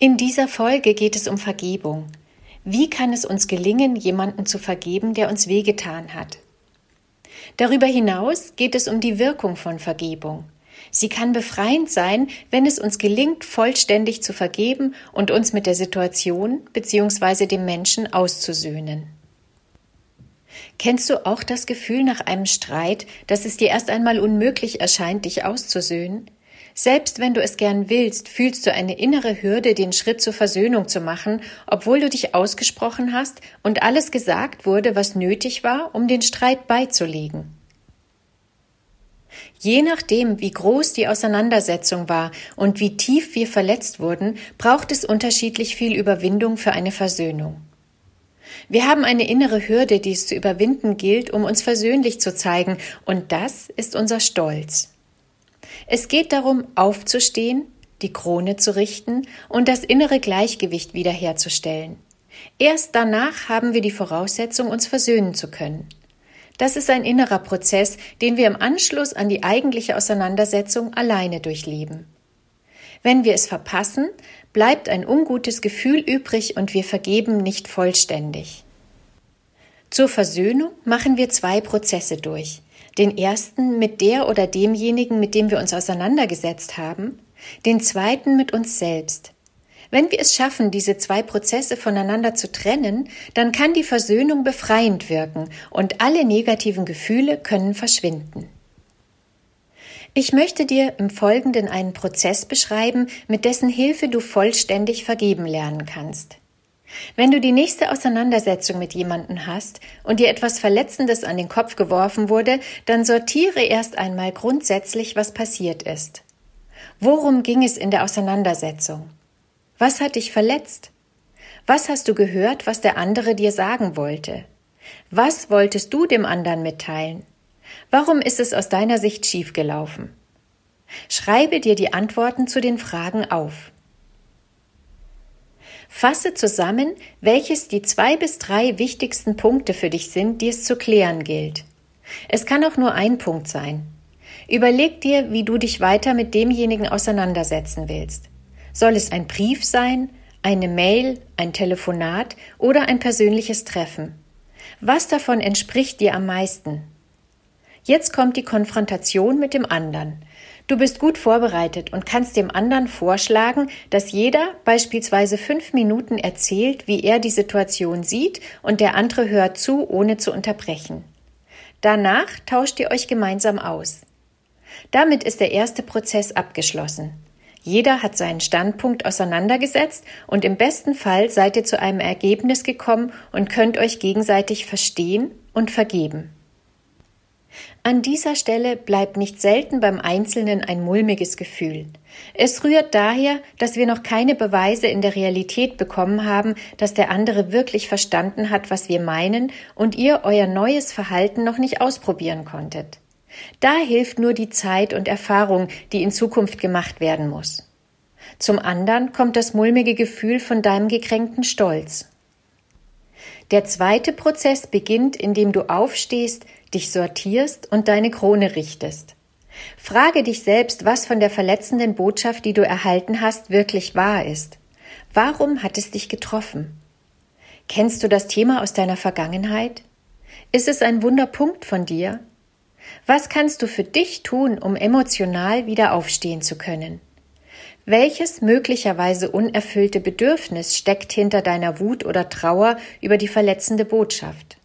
In dieser Folge geht es um Vergebung. Wie kann es uns gelingen, jemanden zu vergeben, der uns wehgetan hat? Darüber hinaus geht es um die Wirkung von Vergebung. Sie kann befreiend sein, wenn es uns gelingt, vollständig zu vergeben und uns mit der Situation bzw. dem Menschen auszusöhnen. Kennst du auch das Gefühl nach einem Streit, dass es dir erst einmal unmöglich erscheint, dich auszusöhnen? Selbst wenn du es gern willst, fühlst du eine innere Hürde, den Schritt zur Versöhnung zu machen, obwohl du dich ausgesprochen hast und alles gesagt wurde, was nötig war, um den Streit beizulegen. Je nachdem, wie groß die Auseinandersetzung war und wie tief wir verletzt wurden, braucht es unterschiedlich viel Überwindung für eine Versöhnung. Wir haben eine innere Hürde, die es zu überwinden gilt, um uns versöhnlich zu zeigen, und das ist unser Stolz. Es geht darum, aufzustehen, die Krone zu richten und das innere Gleichgewicht wiederherzustellen. Erst danach haben wir die Voraussetzung, uns versöhnen zu können. Das ist ein innerer Prozess, den wir im Anschluss an die eigentliche Auseinandersetzung alleine durchleben. Wenn wir es verpassen, bleibt ein ungutes Gefühl übrig und wir vergeben nicht vollständig. Zur Versöhnung machen wir zwei Prozesse durch den ersten mit der oder demjenigen, mit dem wir uns auseinandergesetzt haben, den zweiten mit uns selbst. Wenn wir es schaffen, diese zwei Prozesse voneinander zu trennen, dann kann die Versöhnung befreiend wirken und alle negativen Gefühle können verschwinden. Ich möchte dir im Folgenden einen Prozess beschreiben, mit dessen Hilfe du vollständig vergeben lernen kannst. Wenn du die nächste Auseinandersetzung mit jemandem hast und dir etwas Verletzendes an den Kopf geworfen wurde, dann sortiere erst einmal grundsätzlich, was passiert ist. Worum ging es in der Auseinandersetzung? Was hat dich verletzt? Was hast du gehört, was der andere dir sagen wollte? Was wolltest du dem anderen mitteilen? Warum ist es aus deiner Sicht schiefgelaufen? Schreibe dir die Antworten zu den Fragen auf. Fasse zusammen, welches die zwei bis drei wichtigsten Punkte für dich sind, die es zu klären gilt. Es kann auch nur ein Punkt sein. Überleg dir, wie du dich weiter mit demjenigen auseinandersetzen willst. Soll es ein Brief sein, eine Mail, ein Telefonat oder ein persönliches Treffen? Was davon entspricht dir am meisten? Jetzt kommt die Konfrontation mit dem anderen. Du bist gut vorbereitet und kannst dem anderen vorschlagen, dass jeder beispielsweise fünf Minuten erzählt, wie er die Situation sieht und der andere hört zu, ohne zu unterbrechen. Danach tauscht ihr euch gemeinsam aus. Damit ist der erste Prozess abgeschlossen. Jeder hat seinen Standpunkt auseinandergesetzt und im besten Fall seid ihr zu einem Ergebnis gekommen und könnt euch gegenseitig verstehen und vergeben. An dieser Stelle bleibt nicht selten beim Einzelnen ein mulmiges Gefühl. Es rührt daher, dass wir noch keine Beweise in der Realität bekommen haben, dass der andere wirklich verstanden hat, was wir meinen und ihr euer neues Verhalten noch nicht ausprobieren konntet. Da hilft nur die Zeit und Erfahrung, die in Zukunft gemacht werden muss. Zum anderen kommt das mulmige Gefühl von deinem gekränkten Stolz. Der zweite Prozess beginnt, indem du aufstehst, dich sortierst und deine Krone richtest. Frage dich selbst, was von der verletzenden Botschaft, die du erhalten hast, wirklich wahr ist. Warum hat es dich getroffen? Kennst du das Thema aus deiner Vergangenheit? Ist es ein Wunderpunkt von dir? Was kannst du für dich tun, um emotional wieder aufstehen zu können? Welches möglicherweise unerfüllte Bedürfnis steckt hinter deiner Wut oder Trauer über die verletzende Botschaft?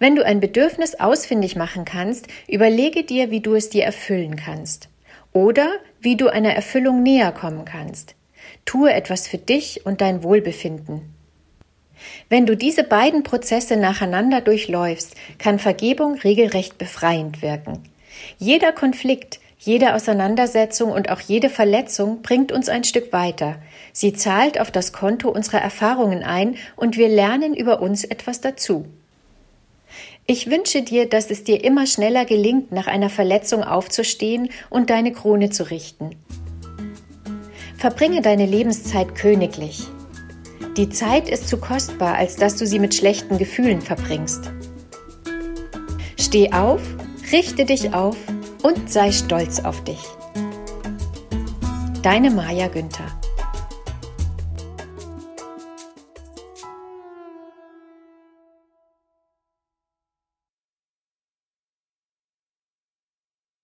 Wenn du ein Bedürfnis ausfindig machen kannst, überlege dir, wie du es dir erfüllen kannst oder wie du einer Erfüllung näher kommen kannst. Tue etwas für dich und dein Wohlbefinden. Wenn du diese beiden Prozesse nacheinander durchläufst, kann Vergebung regelrecht befreiend wirken. Jeder Konflikt, Jede Auseinandersetzung und auch jede Verletzung bringt uns ein Stück weiter. Sie zahlt auf das Konto unserer Erfahrungen ein und wir lernen über uns etwas dazu. Ich wünsche dir, dass es dir immer schneller gelingt, nach einer Verletzung aufzustehen und deine Krone zu richten. Verbringe deine Lebenszeit königlich. Die Zeit ist zu kostbar, als dass du sie mit schlechten Gefühlen verbringst. Steh auf, richte dich auf und sei stolz auf dich. Deine Maja Günther